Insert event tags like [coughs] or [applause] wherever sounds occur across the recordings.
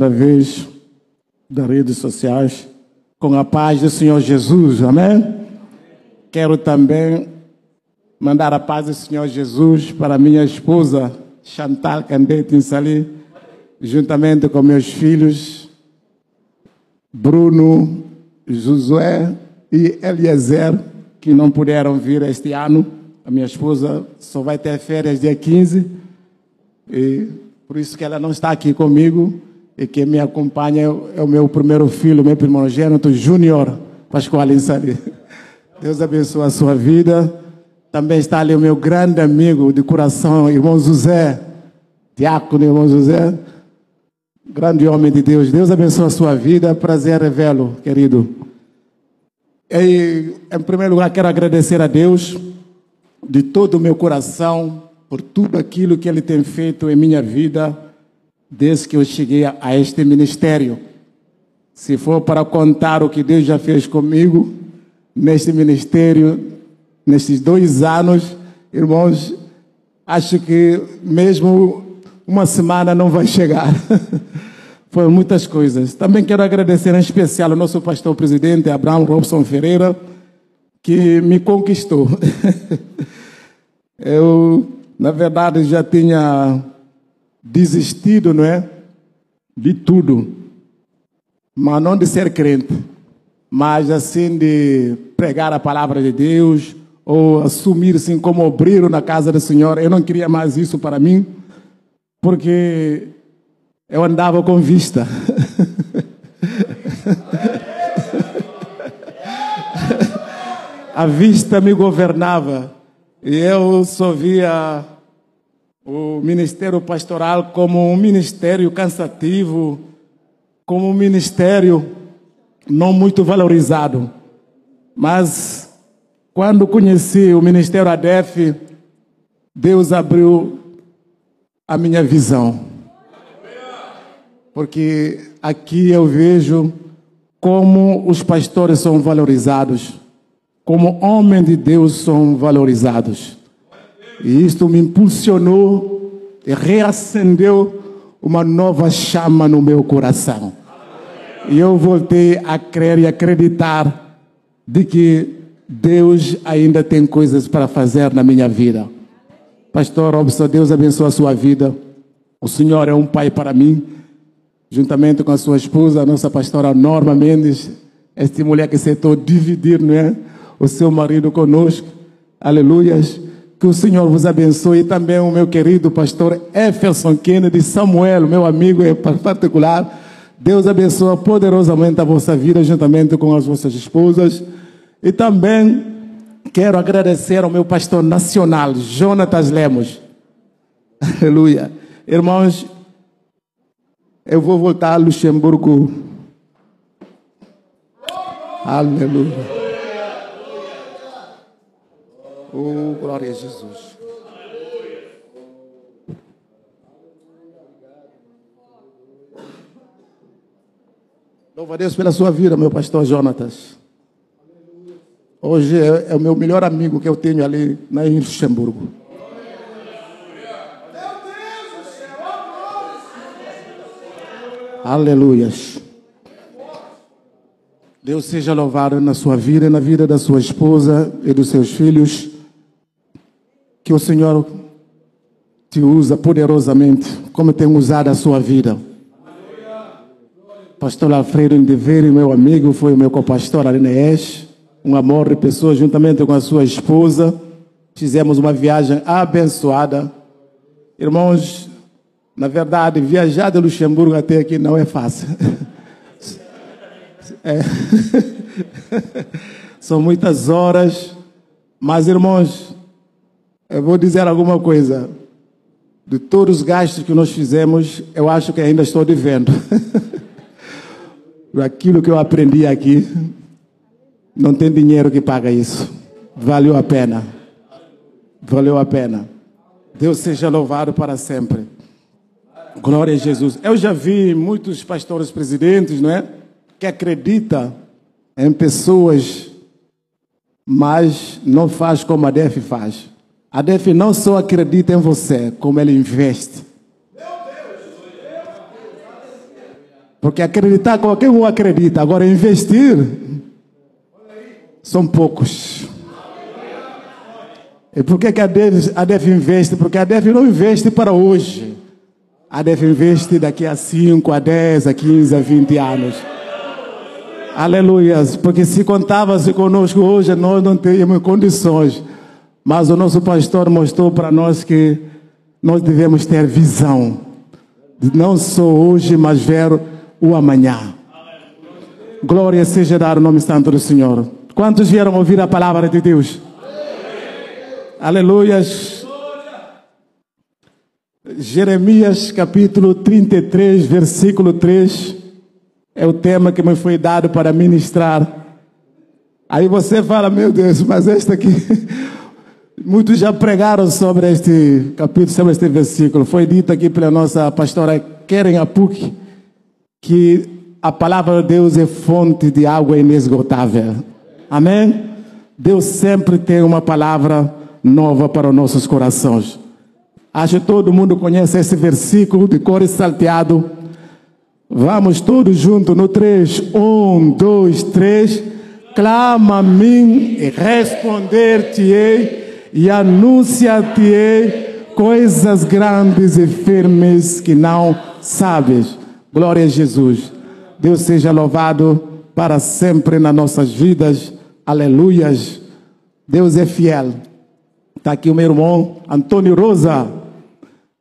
através das redes sociais, com a paz do Senhor Jesus, amém? Quero também mandar a paz do Senhor Jesus para minha esposa, Chantal Candete Insali, juntamente com meus filhos, Bruno, Josué e Eliezer, que não puderam vir este ano. A minha esposa só vai ter férias dia 15, e por isso que ela não está aqui comigo e que me acompanha é o meu primeiro filho, meu primogênito, Júnior Pascoal Insari. Deus abençoe a sua vida. Também está ali o meu grande amigo de coração, irmão José, diácono irmão José, grande homem de Deus. Deus abençoe a sua vida. Prazer revelo, querido. E, em primeiro lugar, quero agradecer a Deus de todo o meu coração por tudo aquilo que Ele tem feito em minha vida desde que eu cheguei a este ministério. Se for para contar o que Deus já fez comigo neste ministério, nesses dois anos, irmãos, acho que mesmo uma semana não vai chegar. [laughs] Foram muitas coisas. Também quero agradecer em especial ao nosso pastor presidente, Abraão Robson Ferreira, que me conquistou. [laughs] Eu, na verdade, já tinha desistido, não é? De tudo. Mas não de ser crente, mas assim de pregar a palavra de Deus ou assumir-se como obreiro na casa do Senhor. Eu não queria mais isso para mim, porque eu andava com vista. [laughs] a vista me governava e eu só via o ministério pastoral como um ministério cansativo, como um ministério não muito valorizado. Mas quando conheci o ministério ADEF, Deus abriu a minha visão. Porque aqui eu vejo como os pastores são valorizados, como homens de Deus são valorizados. E isto me impulsionou e reacendeu uma nova chama no meu coração. E eu voltei a crer e acreditar de que Deus ainda tem coisas para fazer na minha vida. Pastor Robson, Deus abençoe a sua vida. O Senhor é um pai para mim, juntamente com a sua esposa, a nossa pastora Norma Mendes, esta mulher que aceitou dividir não é? o seu marido conosco. Aleluias. Que o Senhor vos abençoe e também o meu querido pastor Efferson Kennedy Samuel, meu amigo em particular. Deus abençoe poderosamente a vossa vida, juntamente com as vossas esposas. E também quero agradecer ao meu pastor nacional, Jonatas Lemos. [laughs] Aleluia. Irmãos, eu vou voltar a Luxemburgo. Aleluia. Oh, glória a Jesus. Louva a Deus pela sua vida, meu pastor Jonatas. Hoje é, é, o meu melhor amigo que eu tenho ali na em Luxemburgo. Aleluias. Deus seja louvado na sua vida e na vida da sua esposa e dos seus filhos. Que o Senhor te usa poderosamente, como tem usado a sua vida. Pastor Alfredo Indiveiro, meu amigo, foi o meu co-pastor ali na ES. Um amor de pessoa, juntamente com a sua esposa. Fizemos uma viagem abençoada. Irmãos, na verdade, viajar de Luxemburgo até aqui não é fácil. [laughs] É. [laughs] São muitas horas. Mas, irmãos, eu vou dizer alguma coisa. De todos os gastos que nós fizemos, eu acho que ainda estou devendo. [laughs] Aquilo que eu aprendi aqui, não tem dinheiro que paga isso. Valeu a pena. Valeu a pena. Deus seja louvado para sempre. Glória a Jesus. Eu já vi muitos pastores presidentes, não é? Que acredita em pessoas, mas não faz como a DEF faz. A DEF não só acredita em você, como ele investe. Porque acreditar, qualquer um acredita. Agora, investir, são poucos. E por que, a, DEF, a investe? Porque a DEF não investe para hoje. A DEF investe daqui a 5, a 10, a 15, a 20 anos. Aleluias. Porque se contava-se conosco hoje, nós não teríamos condições. Mas o nosso pastor mostrou para nós que nós devemos ter visão. Não só hoje, mas ver o amanhã. Glória seja dar o nome santo do Senhor. Quantos vieram ouvir a palavra de Deus? Aleluias. Jeremias capítulo 33, versículo 3 é o tema que me foi dado para ministrar. Aí você fala, meu Deus, mas este aqui, muitos já pregaram sobre este capítulo, sobre este versículo. Foi dito aqui pela nossa pastora Keren Apuk que a palavra de Deus é fonte de água inesgotável. Amém? Deus sempre tem uma palavra nova para os nossos corações. Acho que todo mundo conhece esse versículo de cor salteado. Vamos todos juntos no 3. 1, 2, 3. Clama a mim e responder-te-ei e anunciar-te-ei coisas grandes e firmes que não sabes. Glória a Jesus. Deus seja louvado para sempre nas nossas vidas. Aleluias. Deus é fiel. Está aqui o meu irmão Antônio Rosa.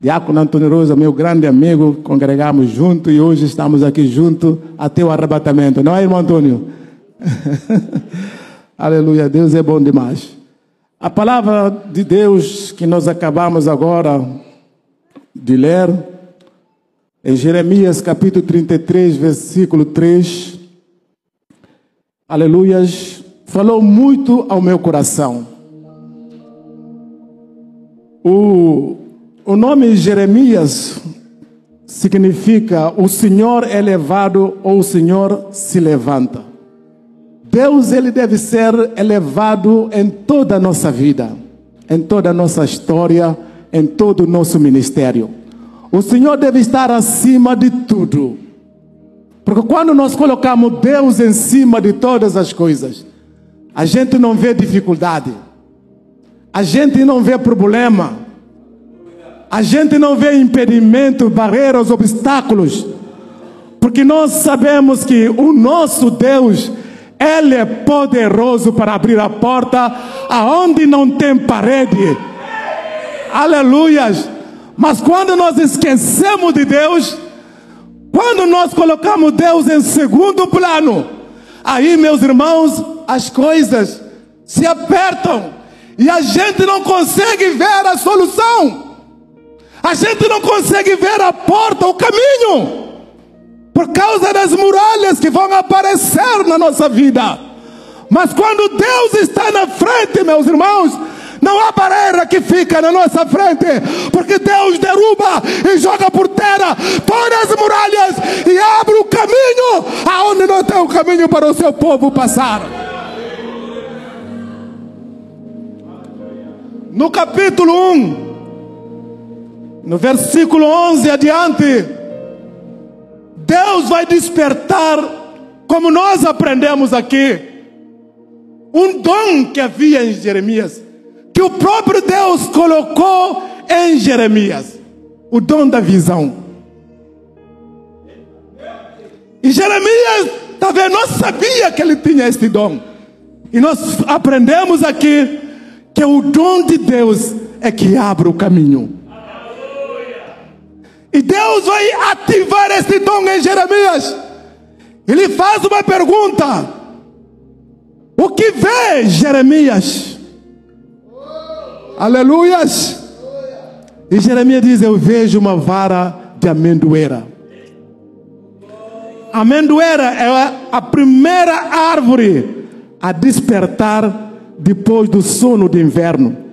Diácono Antônio Rosa, meu grande amigo, congregamos junto e hoje estamos aqui junto até o arrebatamento. Não é, irmão Antônio? [laughs] Aleluia, Deus é bom demais. A palavra de Deus que nós acabamos agora de ler, em Jeremias capítulo 33, versículo 3, aleluias, falou muito ao meu coração. O, o nome Jeremias significa o Senhor é elevado ou o Senhor se levanta. Deus ele deve ser elevado em toda a nossa vida, em toda a nossa história, em todo o nosso ministério. O Senhor deve estar acima de tudo. Porque quando nós colocamos Deus em cima de todas as coisas, a gente não vê dificuldade. A gente não vê problema. A gente não vê impedimento, barreiras, obstáculos. Porque nós sabemos que o nosso Deus, Ele é poderoso para abrir a porta aonde não tem parede. Aleluias. Mas quando nós esquecemos de Deus, quando nós colocamos Deus em segundo plano, aí, meus irmãos, as coisas se apertam. E a gente não consegue ver a solução. A gente não consegue ver a porta, o caminho. Por causa das muralhas que vão aparecer na nossa vida. Mas quando Deus está na frente, meus irmãos, não há barreira que fica na nossa frente, porque Deus derruba e joga por terra todas as muralhas e abre o caminho aonde não tem o caminho para o seu povo passar. no capítulo 1, no versículo 11 adiante, Deus vai despertar, como nós aprendemos aqui, um dom que havia em Jeremias, que o próprio Deus colocou em Jeremias o dom da visão. E Jeremias talvez não sabia que ele tinha este dom. E nós aprendemos aqui que o dom de Deus é que abre o caminho. E Deus vai ativar esse dom em Jeremias. Ele faz uma pergunta: O que vê Jeremias? Aleluias. E Jeremias diz: Eu vejo uma vara de amendoeira. Amendoeira é a primeira árvore a despertar depois do sono de inverno.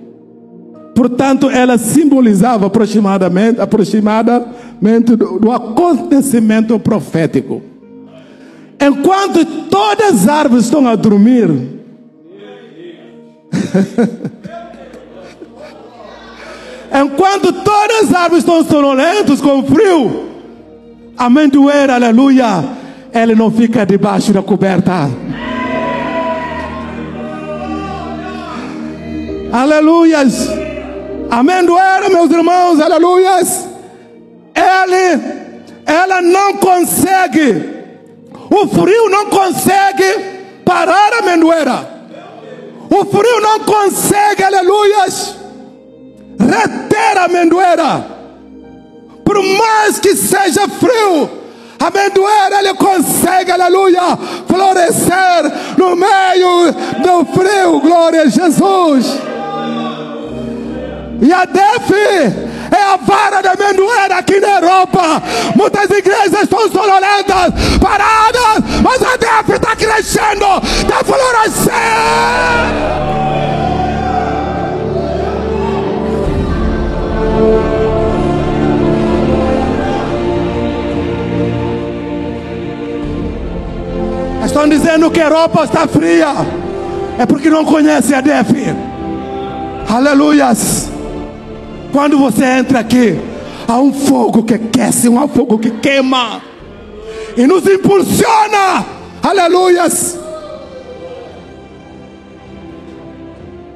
Portanto, ela simbolizava aproximadamente, aproximadamente do, do acontecimento profético. Enquanto todas as árvores estão a dormir, [laughs] enquanto todas as árvores estão sonolentas com frio, amendoeira, aleluia, ele não fica debaixo da coberta. Aleluias. Amendoeira, meus irmãos, aleluias. Ele, ela não consegue, o frio não consegue parar a amendoeira. O frio não consegue, aleluias, reter a amendoeira. Por mais que seja frio, a amendoeira ele consegue, aleluia, florescer no meio do frio. Glória a Jesus. E a DEF é a vara da amendoeira aqui na Europa. Muitas igrejas estão sonolentas, paradas, mas a DEF está crescendo, está florescendo. Estão dizendo que a Europa está fria. É porque não conhece a DEF. Aleluias. Quando você entra aqui, há um fogo que aquece, um fogo que queima e nos impulsiona. Aleluias.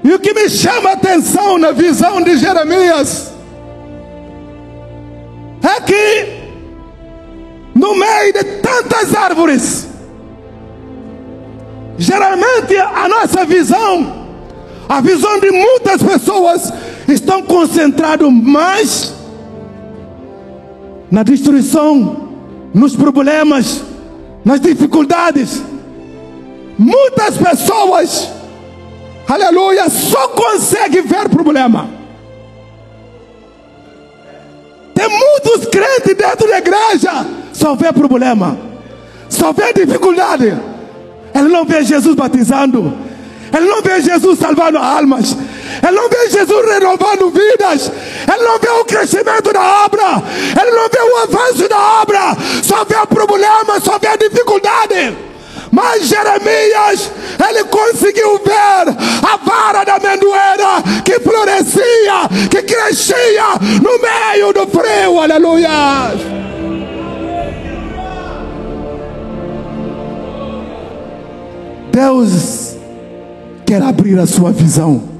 E o que me chama a atenção na visão de Jeremias é que no meio de tantas árvores, geralmente a nossa visão, a visão de muitas pessoas estão concentrados mais na destruição, nos problemas, nas dificuldades. Muitas pessoas, aleluia, só conseguem ver problema. Tem muitos crentes dentro da igreja, só vê problema, só vê dificuldade. Ele não vê Jesus batizando, ele não vê Jesus salvando almas. Ele não vê Jesus renovando vidas. Ele não vê o crescimento da obra. Ele não vê o avanço da obra. Só vê o problema, só vê a dificuldade. Mas Jeremias, ele conseguiu ver a vara da amendoeira que florescia, que crescia no meio do frio. Aleluia. Deus quer abrir a sua visão.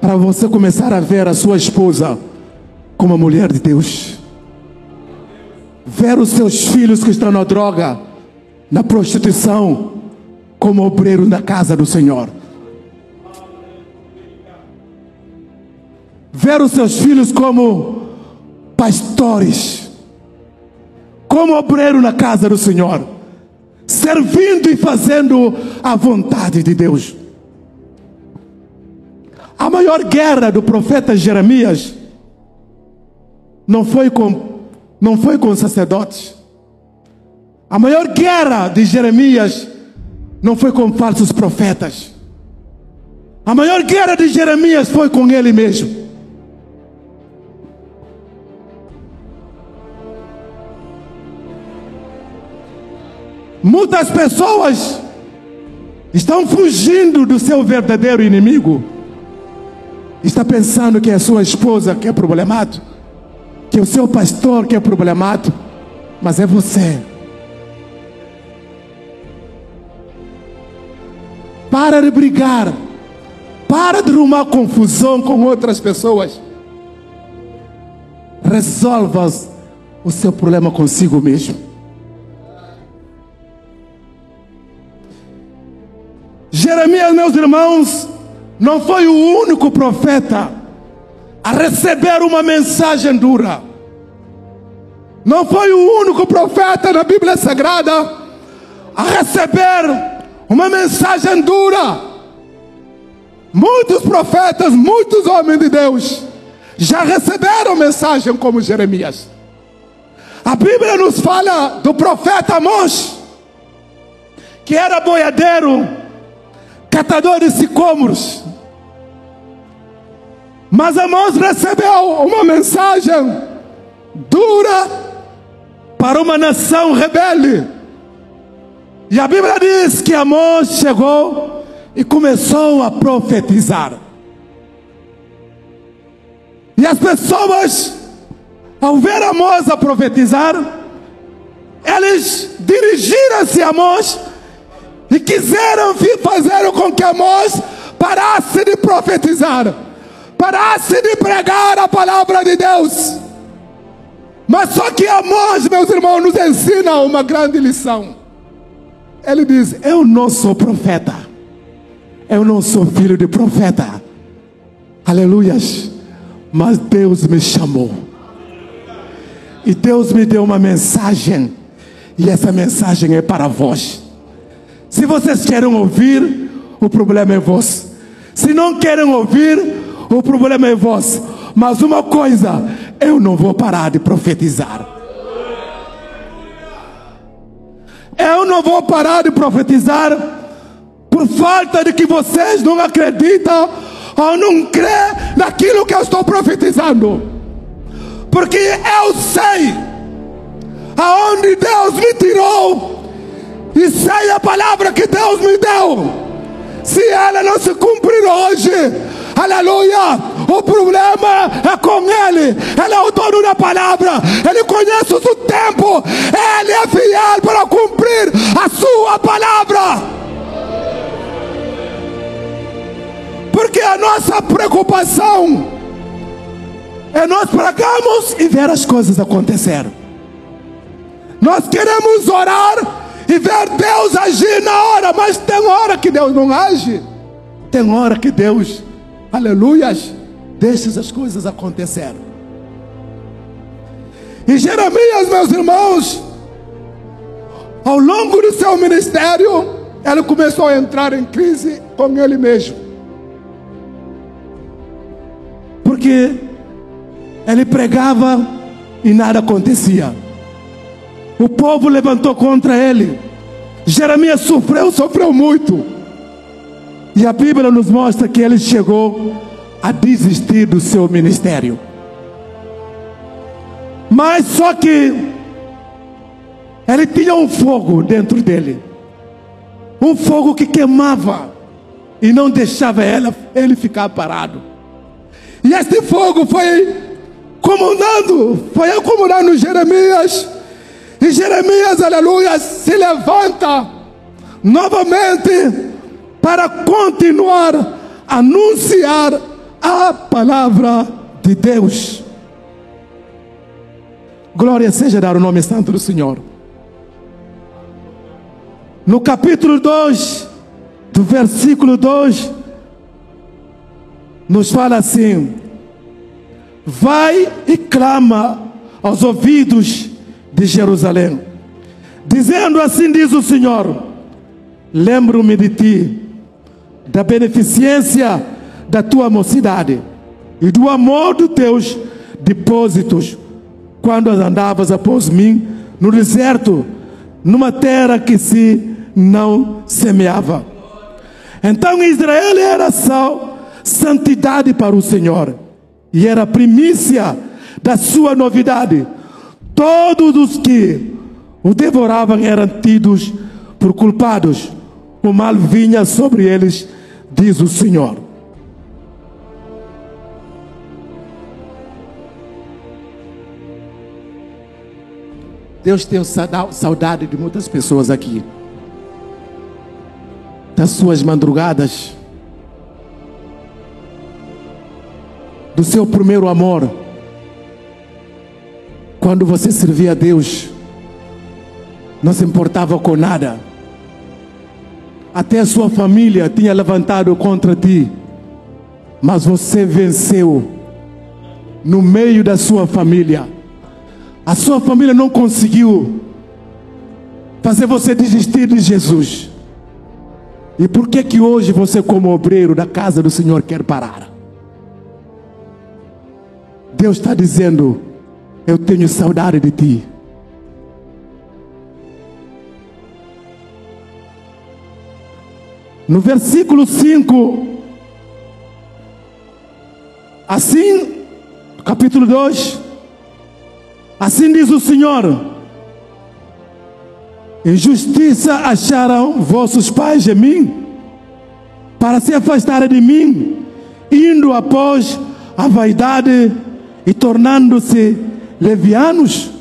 Para você começar a ver a sua esposa como uma mulher de Deus. Ver os seus filhos que estão na droga, na prostituição, como obreiro na casa do Senhor. Ver os seus filhos como pastores, como obreiro na casa do Senhor, servindo e fazendo a vontade de Deus. A maior guerra do profeta Jeremias não foi com não foi com sacerdotes. A maior guerra de Jeremias não foi com falsos profetas. A maior guerra de Jeremias foi com ele mesmo. Muitas pessoas estão fugindo do seu verdadeiro inimigo. Está pensando que é a sua esposa que é problemático, que é o seu pastor que é problemático, mas é você. Para de brigar. Para de arrumar confusão com outras pessoas. Resolva o seu problema consigo mesmo. Jeremias, meus irmãos, não foi o único profeta a receber uma mensagem dura. Não foi o único profeta na Bíblia Sagrada a receber uma mensagem dura. Muitos profetas, muitos homens de Deus já receberam mensagem como Jeremias. A Bíblia nos fala do profeta Amós, que era boiadeiro, catador de sicômoros. Mas Amós recebeu uma mensagem dura para uma nação rebelde. E a Bíblia diz que Amós chegou e começou a profetizar. E as pessoas ao ver Amós a profetizar, eles dirigiram-se a Amós e quiseram fazer com que Amós parasse de profetizar, parasse de pregar a palavra de Deus. Mas só que Amós, meus irmãos, nos ensina uma grande lição. Ele diz: Eu não sou profeta, eu não sou filho de profeta, aleluias, mas Deus me chamou, e Deus me deu uma mensagem, e essa mensagem é para vós. Se vocês querem ouvir, o problema é vós. Se não querem ouvir, o problema é vós. Mas uma coisa, eu não vou parar de profetizar. Eu não vou parar de profetizar por falta de que vocês não acreditam ou não crê naquilo que eu estou profetizando. Porque eu sei aonde Deus me tirou e sei a palavra que Deus me deu. Se ela não se cumprir hoje, aleluia, o problema é com Ele. Ele é o dono da palavra, Ele conhece o tempo, Ele é fiel para cumprir a Sua palavra. Porque a nossa preocupação é nós pregamos e ver as coisas acontecer. Nós queremos orar e ver Deus agir na hora, mas tem hora que Deus não age. Tem hora que Deus, aleluias, deixa as coisas acontecer. E Jeremias, meus irmãos, ao longo do seu ministério, ele começou a entrar em crise com ele mesmo. porque ele pregava e nada acontecia. O povo levantou contra ele. Jeremias sofreu, sofreu muito. E a Bíblia nos mostra que ele chegou a desistir do seu ministério. Mas só que ele tinha um fogo dentro dele. Um fogo que queimava e não deixava ele, ele ficar parado. E este fogo foi comandando, foi acomodando Jeremias. E Jeremias, aleluia, se levanta novamente para continuar a anunciar a palavra de Deus. Glória seja dar o nome santo do Senhor. No capítulo 2, do versículo 2, nos fala assim: vai e clama aos ouvidos de Jerusalém, dizendo assim: diz o Senhor, lembro-me de ti, da beneficência da tua mocidade e do amor dos teus depósitos, quando andavas após mim no deserto, numa terra que se não semeava. Então Israel era sal santidade para o Senhor. E era primícia da sua novidade. Todos os que o devoravam eram tidos por culpados. O mal vinha sobre eles, diz o Senhor. Deus tem saudade de muitas pessoas aqui. Das suas madrugadas do seu primeiro amor. Quando você servia a Deus, não se importava com nada. Até a sua família tinha levantado contra ti, mas você venceu no meio da sua família. A sua família não conseguiu fazer você desistir de Jesus. E por que que hoje você como obreiro da casa do Senhor quer parar? Deus está dizendo: Eu tenho saudade de ti. No versículo 5, assim, capítulo 2, assim diz o Senhor: Injustiça acharam vossos pais de mim, para se afastarem de mim, indo após a vaidade e tornando-se levianos?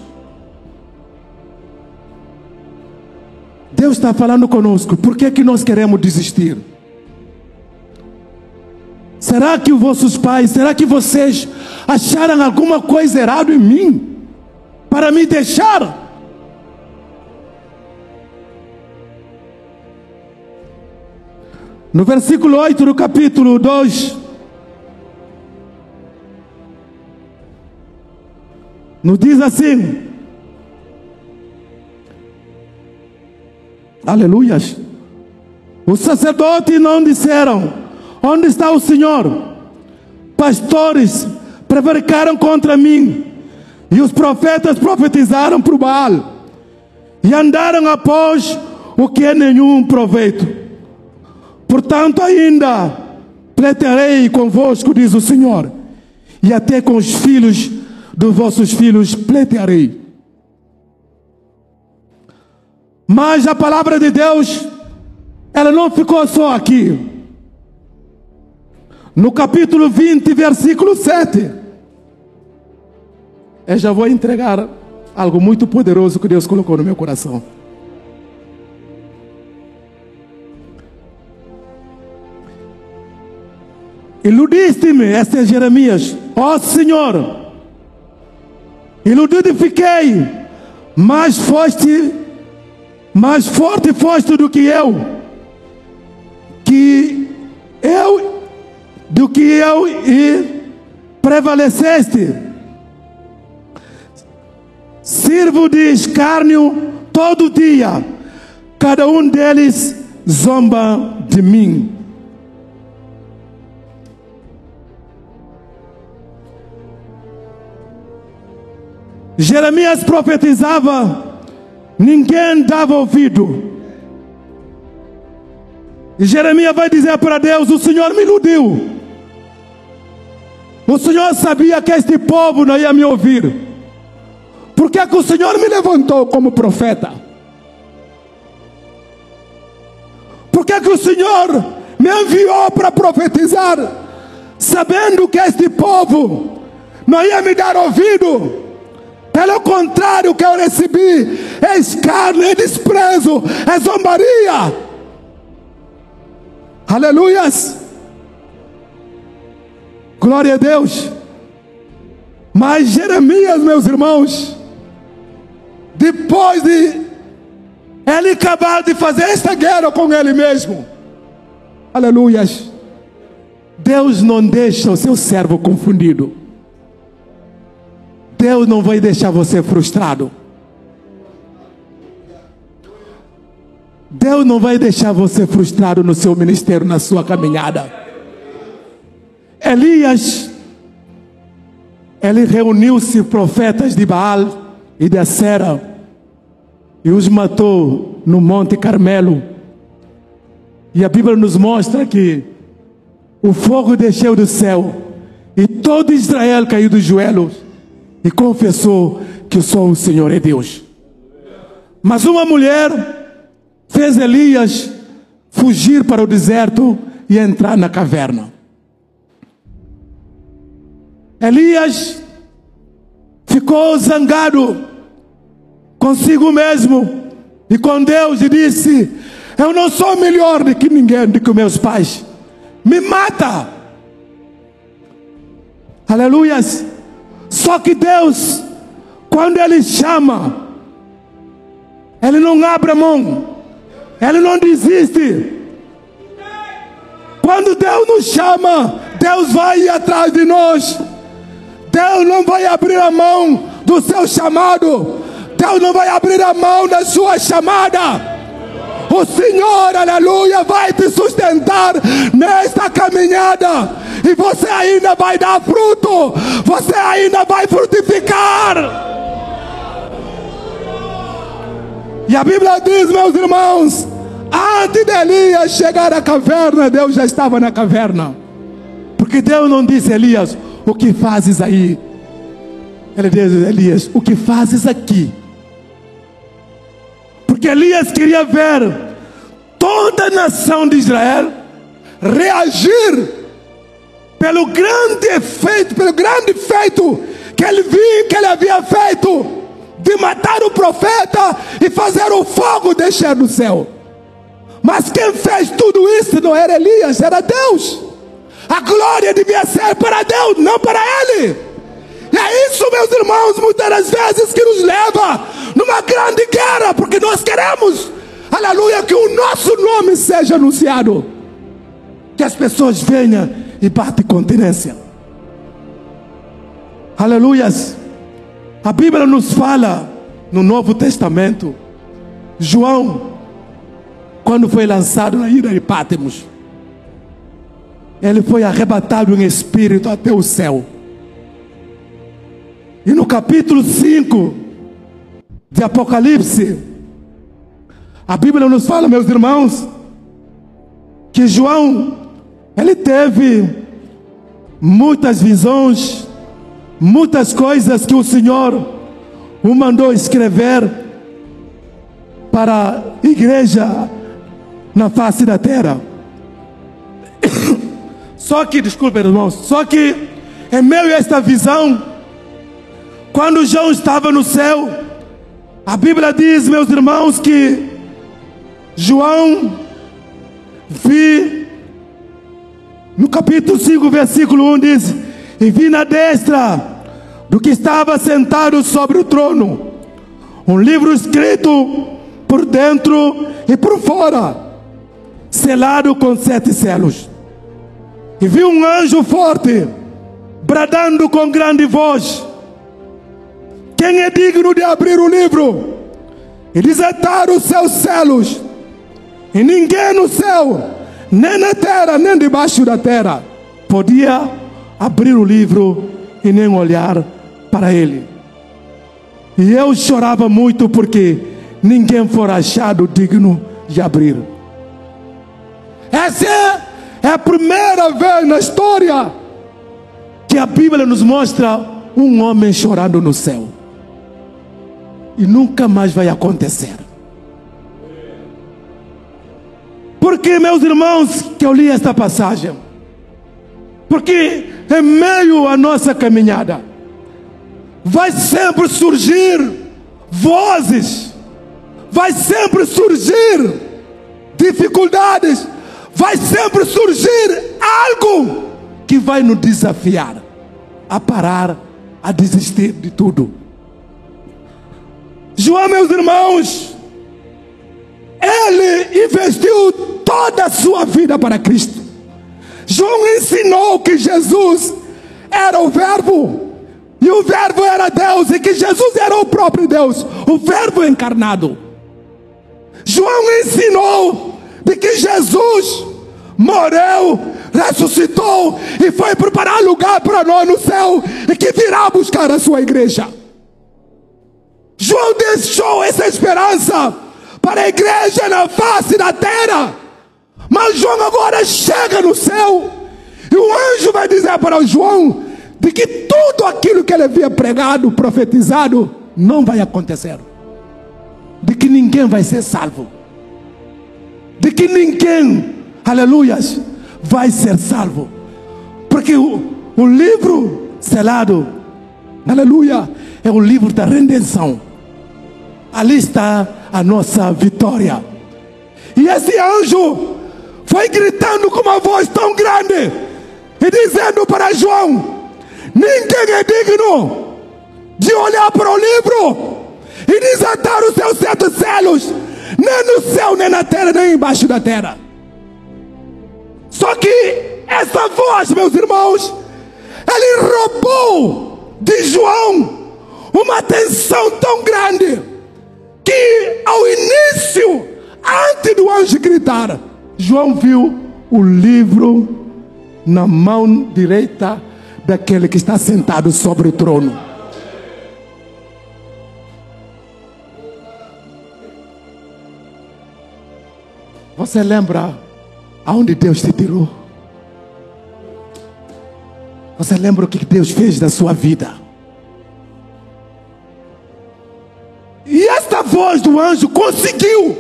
Deus está falando conosco, por que, que nós queremos desistir? Será que os vossos pais, será que vocês acharam alguma coisa errada em mim para me deixar? No versículo 8 do capítulo 2, nos diz assim: Aleluias. Os sacerdotes não disseram: Onde está o Senhor? Pastores prevaricaram contra mim, e os profetas profetizaram para o Baal, e andaram após o que é nenhum proveito. Portanto, ainda pleitearei convosco, diz o Senhor, e até com os filhos dos vossos filhos pleitearei. Mas a palavra de Deus, ela não ficou só aqui. No capítulo 20, versículo 7, eu já vou entregar algo muito poderoso que Deus colocou no meu coração. Iludiste-me, este é Jeremias, ó oh, Senhor, iludido fiquei, mas foste, mais forte foste do que eu, que eu, do que eu e prevaleceste. Sirvo de escárnio todo dia, cada um deles zomba de mim. Jeremias profetizava, ninguém dava ouvido. E Jeremias vai dizer para Deus: O Senhor me iludiu. O Senhor sabia que este povo não ia me ouvir. Por que, que o Senhor me levantou como profeta? Por que, que o Senhor me enviou para profetizar, sabendo que este povo não ia me dar ouvido? Pelo contrário, que eu recebi é escárnio, é desprezo, é zombaria. Aleluias. Glória a Deus. Mas Jeremias, meus irmãos, depois de ele acabar de fazer esta guerra com ele mesmo, aleluias, Deus não deixa o seu servo confundido. Deus não vai deixar você frustrado. Deus não vai deixar você frustrado no seu ministério, na sua caminhada. Elias, ele reuniu-se profetas de Baal e de Acera e os matou no Monte Carmelo. E a Bíblia nos mostra que o fogo desceu do céu e todo Israel caiu dos joelhos e confessou que só o Senhor é Deus. Mas uma mulher fez Elias fugir para o deserto e entrar na caverna. Elias ficou zangado consigo mesmo e com Deus e disse: Eu não sou melhor do que ninguém, do que meus pais. Me mata. Aleluias. Só que Deus, quando Ele chama, Ele não abre a mão, Ele não desiste. Quando Deus nos chama, Deus vai atrás de nós. Deus não vai abrir a mão do seu chamado. Deus não vai abrir a mão da sua chamada. O Senhor, aleluia, vai te sustentar nesta caminhada. E você ainda vai dar fruto. Você ainda vai frutificar. E a Bíblia diz, meus irmãos, antes de Elias chegar à caverna, Deus já estava na caverna. Porque Deus não disse, Elias, o que fazes aí? Ele diz, Elias, o que fazes aqui? Porque Elias queria ver toda a nação de Israel reagir pelo grande efeito, pelo grande feito que ele viu que ele havia feito de matar o profeta e fazer o fogo descer do céu. Mas quem fez tudo isso não era Elias, era Deus. A glória devia ser para Deus, não para ele. É isso, meus irmãos, muitas das vezes que nos leva numa grande guerra, porque nós queremos, aleluia, que o nosso nome seja anunciado. Que as pessoas venham e batem continência. Aleluias. A Bíblia nos fala no Novo Testamento, João, quando foi lançado na ilha de Pátimos, ele foi arrebatado em espírito até o céu. E no capítulo 5 de Apocalipse, a Bíblia nos fala, meus irmãos, que João, ele teve muitas visões, muitas coisas que o Senhor o mandou escrever para a igreja na face da terra. [coughs] Só que, desculpe, irmãos, só que em meio a esta visão, quando João estava no céu, a Bíblia diz, meus irmãos, que João vi no capítulo 5, versículo 1 diz: E vi na destra do que estava sentado sobre o trono um livro escrito por dentro e por fora, selado com sete selos. E vi um anjo forte, bradando com grande voz: Quem é digno de abrir o livro e desatar os seus selos? E ninguém no céu, nem na terra, nem debaixo da terra, podia abrir o livro e nem olhar para ele. E eu chorava muito porque ninguém for achado digno de abrir. Essa é a primeira vez na história que a Bíblia nos mostra um homem chorando no céu. E nunca mais vai acontecer. Porque, meus irmãos, que eu li esta passagem, porque em meio à nossa caminhada, vai sempre surgir vozes, vai sempre surgir dificuldades, vai sempre surgir algo que vai nos desafiar a parar, a desistir de tudo. João, meus irmãos, ele investiu toda a sua vida para Cristo. João ensinou que Jesus era o Verbo, e o Verbo era Deus, e que Jesus era o próprio Deus, o Verbo encarnado. João ensinou de que Jesus morreu, ressuscitou e foi preparar lugar para nós no céu e que virá buscar a sua igreja. João deixou essa esperança para a igreja na face da terra. Mas João agora chega no céu e o anjo vai dizer para João de que tudo aquilo que ele havia pregado, profetizado, não vai acontecer. De que ninguém vai ser salvo. De que ninguém, aleluias, vai ser salvo. Porque o, o livro selado, aleluia, é o livro da redenção. Ali está a nossa vitória. E esse anjo foi gritando com uma voz tão grande e dizendo para João: Ninguém é digno de olhar para o livro e desatar os seus sete selos, nem no céu, nem na terra, nem embaixo da terra. Só que essa voz, meus irmãos, ele roubou de João uma atenção tão grande que ao início, antes do anjo gritar, João viu o livro na mão direita daquele que está sentado sobre o trono. Você lembra aonde Deus te tirou? Você lembra o que Deus fez na sua vida? E esta voz do anjo conseguiu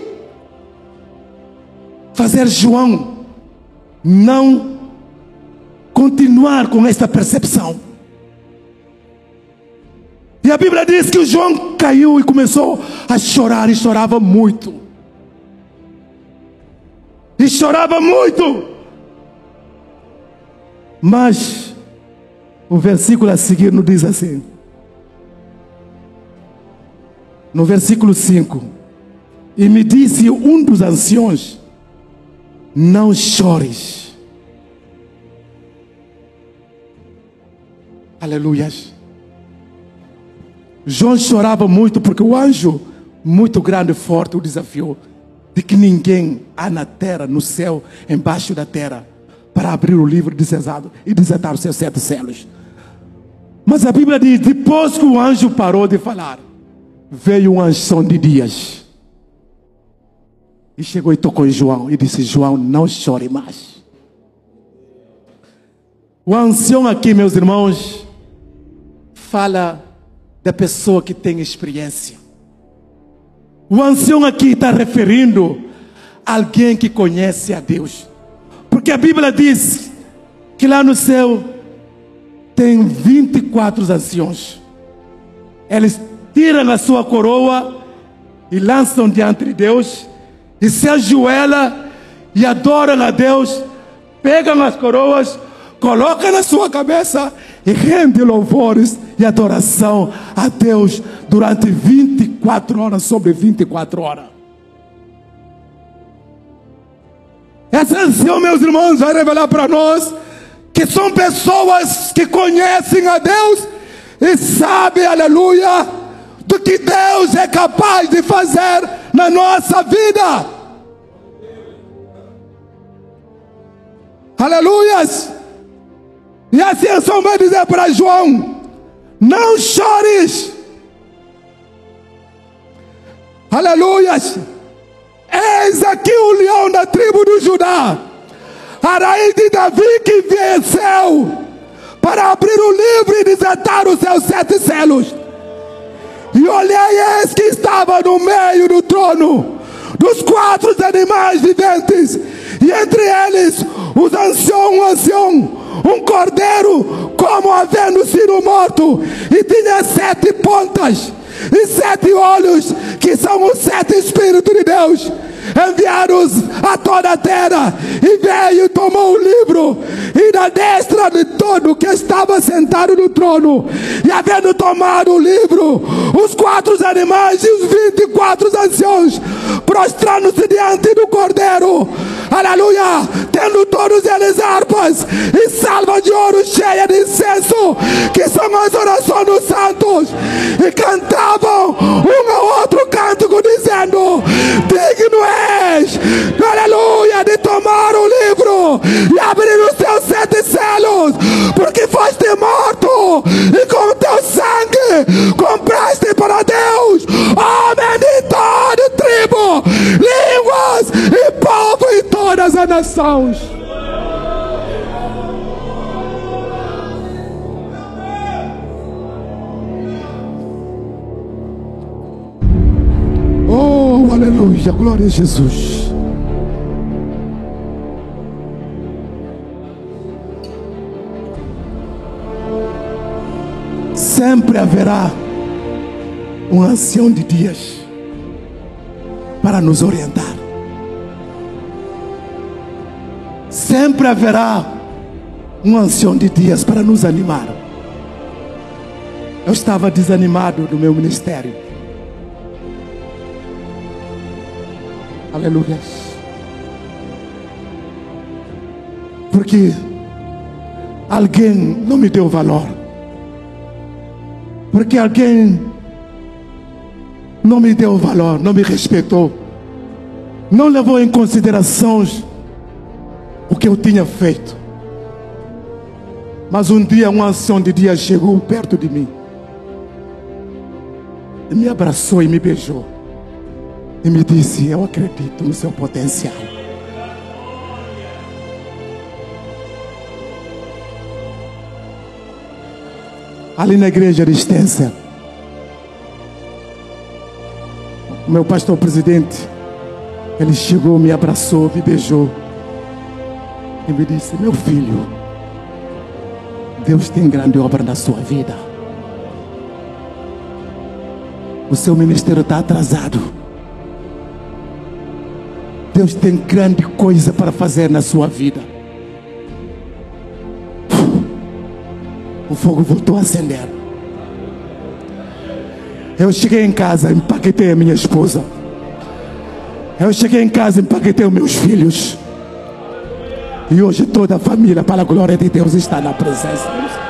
fazer João não continuar com esta percepção. E a Bíblia diz que o João caiu e começou a chorar e chorava muito. E chorava muito. Mas o versículo a seguir nos diz assim: no versículo 5: E me disse um dos anciões: Não chores. Aleluias. João chorava muito porque o anjo, muito grande e forte, o desafiou de que ninguém há na terra, no céu, embaixo da terra, para abrir o livro desejado e desatar os seus sete selos. Mas a Bíblia diz: depois que o anjo parou de falar, veio um ancião de dias. E chegou e tocou em João e disse: João, não chore mais. O ancião aqui, meus irmãos, fala da pessoa que tem experiência. O ancião aqui está referindo a alguém que conhece a Deus. Porque a Bíblia diz que lá no céu tem 24 anciões. Eles tiram a sua coroa e lançam diante de Deus, e se ajoelham e adoram a Deus, pegam as coroas, colocam na sua cabeça e rendem louvores e adoração a Deus durante 24 horas sobre 24 horas. Essa ancião, meus irmãos, vai revelar para nós que são pessoas que conhecem a Deus e sabem, aleluia, do que Deus é capaz de fazer na nossa vida. Aleluias! E assim a ação vai dizer para João: Não chores. Aleluias! Eis aqui o leão da tribo do Judá, a raiz de Davi que venceu para abrir o livro e desatar os seus sete selos. E olhei, eis que estava no meio do trono dos quatro animais viventes, e entre eles os ancião, um ancião, um cordeiro, como havendo sido morto, e tinha sete pontas e sete olhos, que são os sete Espíritos de Deus enviados a toda a terra, e veio e tomou o livro, e na destra de todo que estava sentado no trono, e havendo tomado o livro, os quatro animais e os vinte e quatro anciãos, prostrando-se diante do cordeiro, aleluia, tendo todos eles harpas e salva de ouro cheia de incenso, que são as orações dos santos, e cantavam um ao outro cântico, dizendo: Digno és, aleluia, de tomar o livro e abrir os teus sete selos, porque foste morto e com teu sangue compraste para Deus homem de toda tribo, línguas e povo e todas as nações. Oh, aleluia, glória a Jesus. Sempre haverá um ancião de dias para nos orientar. Sempre haverá um ancião de dias para nos animar. Eu estava desanimado do meu ministério. Aleluia. Porque alguém não me deu valor. Porque alguém não me deu valor, não me respeitou. Não levou em consideração o que eu tinha feito. Mas um dia um ancião de dia chegou perto de mim. E me abraçou e me beijou. E me disse: Eu acredito no seu potencial. Ali na igreja de Estência, o meu pastor presidente, ele chegou, me abraçou, me beijou e me disse: Meu filho, Deus tem grande obra na sua vida. O seu ministério está atrasado. Deus tem grande coisa para fazer na sua vida. O fogo voltou a acender. Eu cheguei em casa, empaquetei a minha esposa. Eu cheguei em casa, empaquetei os meus filhos. E hoje toda a família, para a glória de Deus, está na presença. João,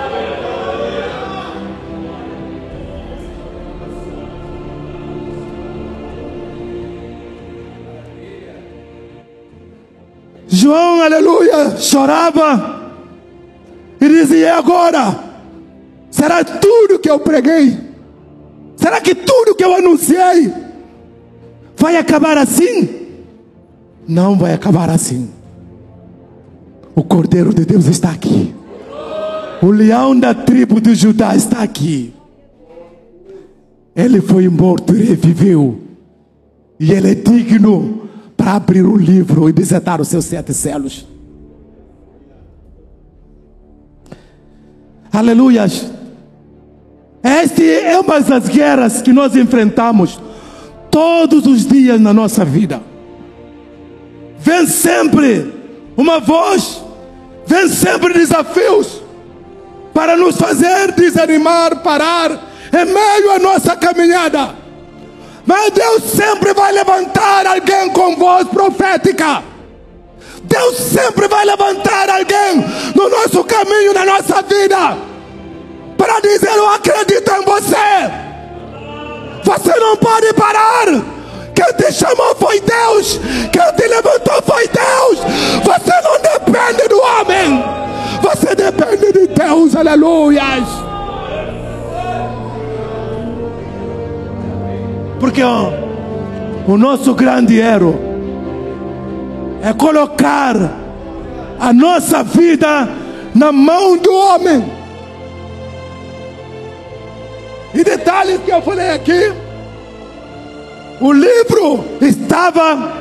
aleluia, chorava e dizia: e agora? Será tudo que eu preguei? Será que tudo que eu anunciei vai acabar assim? Não vai acabar assim. O Cordeiro de Deus está aqui. O leão da tribo de Judá está aqui. Ele foi morto e reviveu. E ele é digno para abrir o livro e desatar os seus sete selos. Aleluias. Esta é uma das guerras que nós enfrentamos todos os dias na nossa vida. Vem sempre uma voz, vem sempre desafios para nos fazer desanimar, parar em meio à nossa caminhada. Mas Deus sempre vai levantar alguém com voz profética. Deus sempre vai levantar alguém no nosso caminho, na nossa vida para dizer: Eu acredito em você. Você não pode parar. Quem te chamou foi Deus. Quem te levantou foi Deus. Você não depende do homem. Você depende de Deus. Aleluias. Porque ó, o nosso grande erro é colocar a nossa vida na mão do homem. E detalhes que eu falei aqui: o livro estava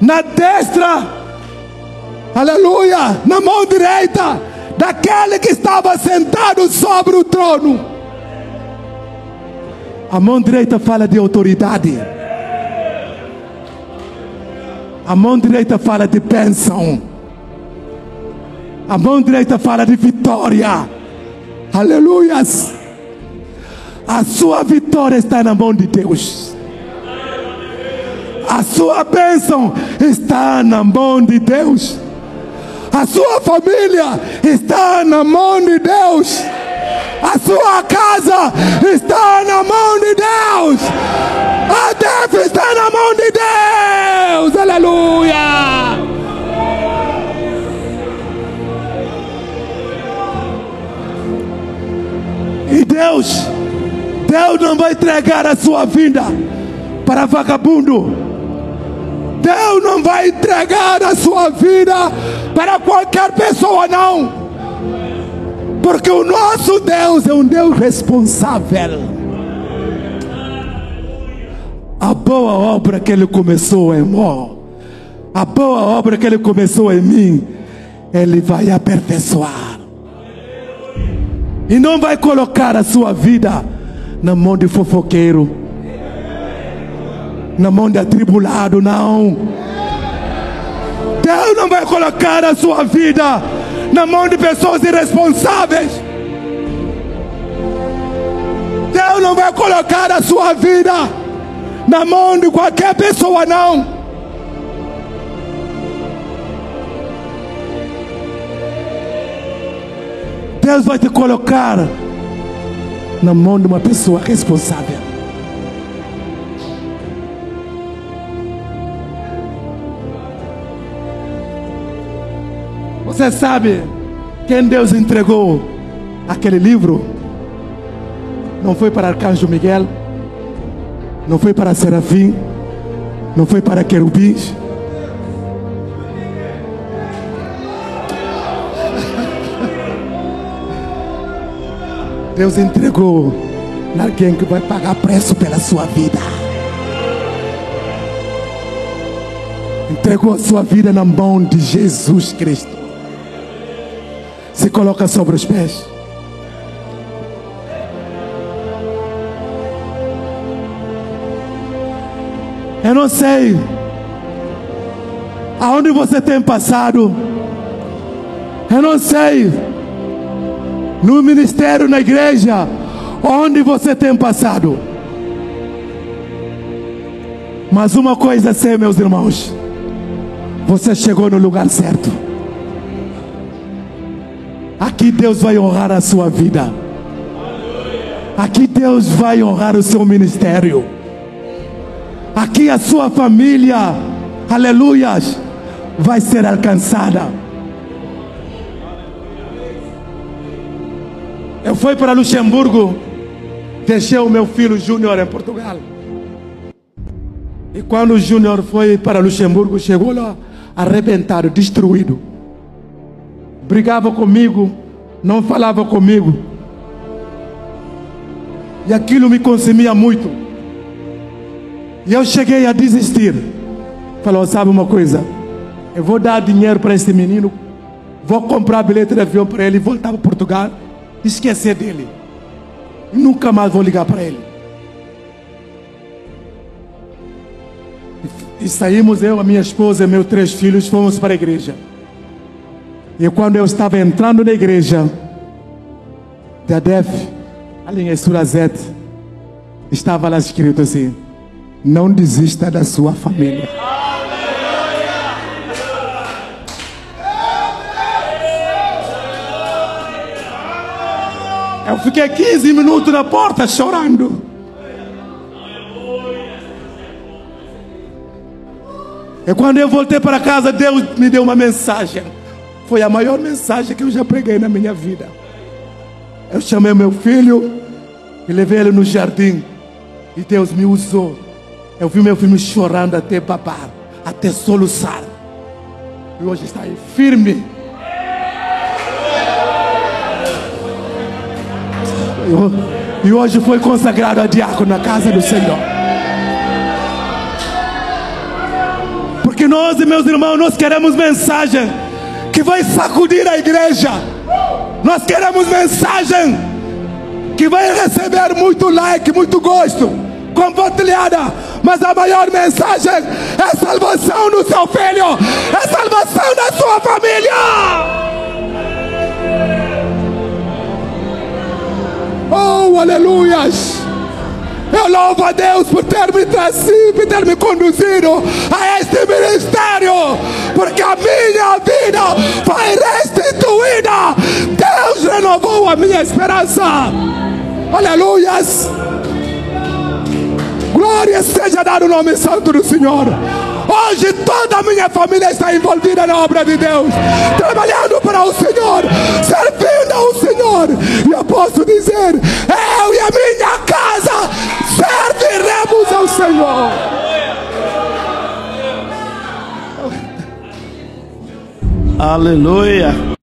na destra, aleluia, na mão direita daquele que estava sentado sobre o trono. A mão direita fala de autoridade. A mão direita fala de bênção. A mão direita fala de vitória. Aleluias. A sua vitória está na mão de Deus. A sua bênção está na mão de Deus. A sua família está na mão de Deus. A sua casa está Deus não vai entregar a sua vida para vagabundo. Deus não vai entregar a sua vida para qualquer pessoa, não. Porque o nosso Deus é um Deus responsável. A boa obra que Ele começou em mim, a boa obra que Ele começou em mim, Ele vai aperfeiçoar. E não vai colocar a sua vida na mão de fofoqueiro, na mão de atribulado, não. Deus não vai colocar a sua vida na mão de pessoas irresponsáveis. Deus não vai colocar a sua vida na mão de qualquer pessoa, não. Deus vai te colocar na mão de uma pessoa responsável. Você sabe quem Deus entregou aquele livro? Não foi para Arcanjo Miguel, não foi para Serafim, não foi para querubins. Deus entregou alguém que vai pagar preço pela sua vida. Entregou a sua vida na mão de Jesus Cristo. Se coloca sobre os pés. Eu não sei aonde você tem passado. Eu não sei no ministério, na igreja, onde você tem passado. Mas uma coisa sei, meus irmãos, você chegou no lugar certo. Aqui Deus vai honrar a sua vida. Aqui Deus vai honrar o seu ministério. Aqui a sua família, aleluias, vai ser alcançada. Eu fui para Luxemburgo, deixei o meu filho Júnior em Portugal. E quando o Júnior foi para Luxemburgo, chegou lá arrebentado, destruído. Brigava comigo, não falava comigo. E aquilo me consumia muito. E eu cheguei a desistir. Falou: sabe uma coisa? Eu vou dar dinheiro para esse menino, vou comprar bilhete de avião para ele voltar para Portugal, esquecer dele. Nunca mais vou ligar para ele. E saímos, eu, a minha esposa e meus três filhos, fomos para a igreja. E quando eu estava entrando na igreja, da DEF, ali em Surazete, estava lá escrito assim: Não desista da sua família. Eu fiquei 15 minutos na porta chorando. E quando eu voltei para casa, Deus me deu uma mensagem. Foi a maior mensagem que eu já preguei na minha vida. Eu chamei meu filho e levei ele no jardim. E Deus me usou. Eu vi meu filho chorando até babar, até soluçar. E hoje está aí firme. E hoje foi consagrado a diácono na casa do Senhor. Porque nós, meus irmãos, nós queremos mensagem que vai sacudir a igreja. Nós queremos mensagem que vai receber muito like, muito gosto, compartilhada. Mas a maior mensagem é salvação do seu filho, é salvação da sua família. Oh, aleluias! Eu louvo a Deus por ter me trazido, por ter me conduzido a este ministério, porque a minha vida foi restituída. Deus renovou a minha esperança. Aleluias! Glória seja dada o nome santo do Senhor. Hoje toda a minha família está envolvida na obra de Deus, trabalhando para o Senhor, servindo ao Senhor. E eu posso dizer: eu e a minha casa serviremos ao Senhor. Aleluia.